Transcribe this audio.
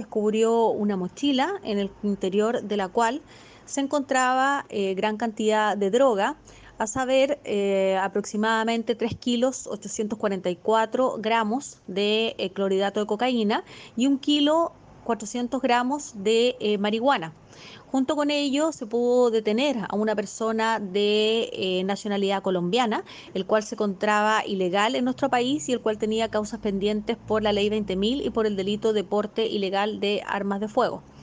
descubrió una mochila en el interior de la cual se encontraba eh, gran cantidad de droga, a saber, eh, aproximadamente 3 kilos 844 gramos de eh, clorhidrato de cocaína y 1 kilo 400 gramos de eh, marihuana. Junto con ello se pudo detener a una persona de eh, nacionalidad colombiana, el cual se encontraba ilegal en nuestro país y el cual tenía causas pendientes por la ley 20.000 y por el delito de porte ilegal de armas de fuego.